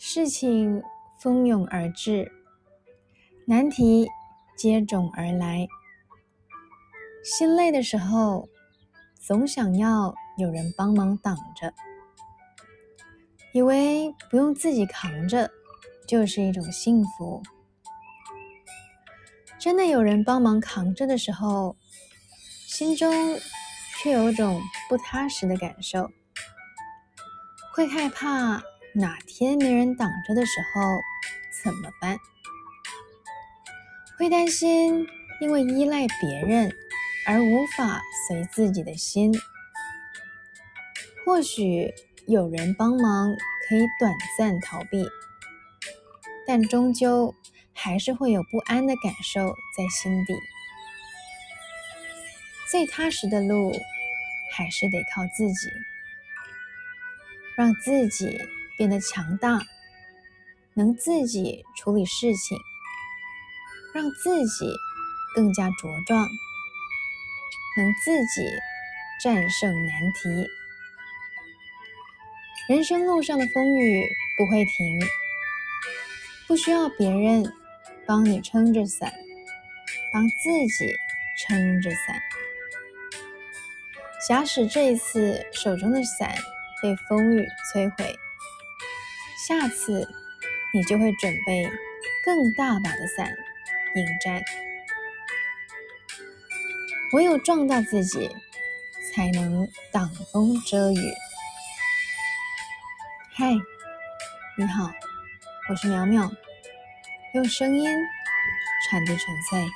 事情蜂拥而至，难题接踵而来。心累的时候，总想要有人帮忙挡着，以为不用自己扛着就是一种幸福。真的有人帮忙扛着的时候，心中却有种不踏实的感受，会害怕。哪天没人挡着的时候怎么办？会担心因为依赖别人而无法随自己的心。或许有人帮忙可以短暂逃避，但终究还是会有不安的感受在心底。最踏实的路还是得靠自己，让自己。变得强大，能自己处理事情，让自己更加茁壮，能自己战胜难题。人生路上的风雨不会停，不需要别人帮你撑着伞，帮自己撑着伞。假使这一次手中的伞被风雨摧毁，下次，你就会准备更大把的伞迎战。唯有壮大自己，才能挡风遮雨。嗨，你好，我是苗苗，用声音传递纯粹。